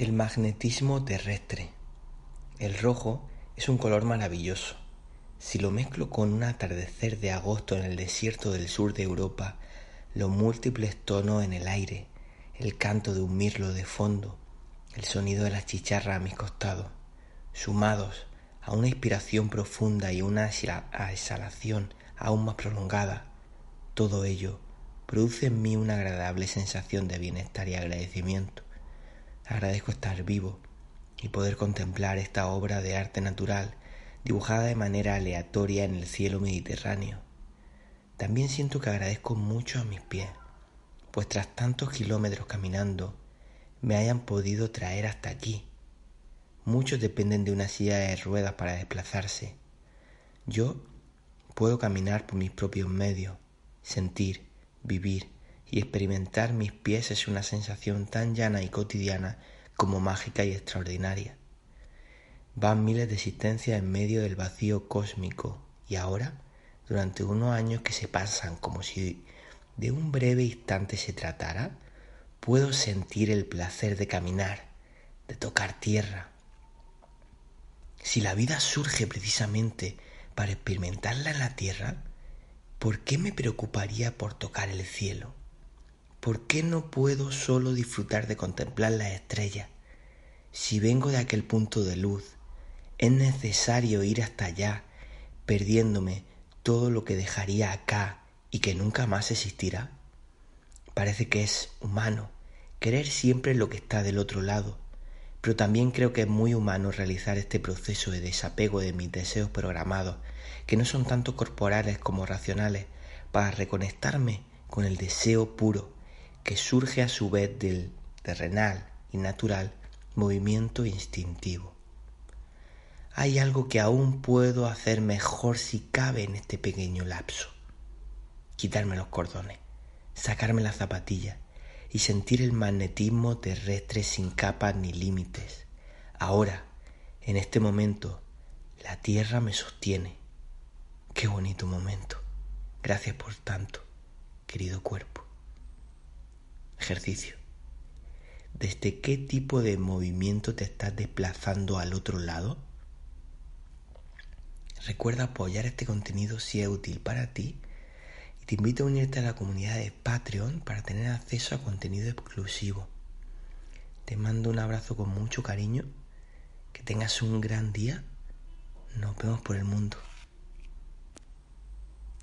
El magnetismo terrestre. El rojo es un color maravilloso. Si lo mezclo con un atardecer de agosto en el desierto del sur de Europa, los múltiples tonos en el aire, el canto de un mirlo de fondo, el sonido de las chicharras a mis costados, sumados a una inspiración profunda y una exhalación aún más prolongada, todo ello produce en mí una agradable sensación de bienestar y agradecimiento Agradezco estar vivo y poder contemplar esta obra de arte natural dibujada de manera aleatoria en el cielo mediterráneo. También siento que agradezco mucho a mis pies, pues tras tantos kilómetros caminando me hayan podido traer hasta aquí. Muchos dependen de una silla de ruedas para desplazarse. Yo puedo caminar por mis propios medios, sentir, vivir y experimentar mis pies es una sensación tan llana y cotidiana como mágica y extraordinaria. Van miles de existencias en medio del vacío cósmico y ahora, durante unos años que se pasan como si de un breve instante se tratara, puedo sentir el placer de caminar, de tocar tierra. Si la vida surge precisamente para experimentarla en la tierra, ¿por qué me preocuparía por tocar el cielo? ¿Por qué no puedo solo disfrutar de contemplar las estrellas? Si vengo de aquel punto de luz, es necesario ir hasta allá, perdiéndome todo lo que dejaría acá y que nunca más existirá. Parece que es humano querer siempre lo que está del otro lado, pero también creo que es muy humano realizar este proceso de desapego de mis deseos programados, que no son tanto corporales como racionales, para reconectarme con el deseo puro que surge a su vez del terrenal y natural movimiento instintivo. Hay algo que aún puedo hacer mejor si cabe en este pequeño lapso. Quitarme los cordones, sacarme las zapatillas y sentir el magnetismo terrestre sin capas ni límites. Ahora, en este momento, la tierra me sostiene. Qué bonito momento. Gracias por tanto, querido cuerpo. ¿Desde qué tipo de movimiento te estás desplazando al otro lado? Recuerda apoyar este contenido si es útil para ti y te invito a unirte a la comunidad de Patreon para tener acceso a contenido exclusivo. Te mando un abrazo con mucho cariño, que tengas un gran día, nos vemos por el mundo.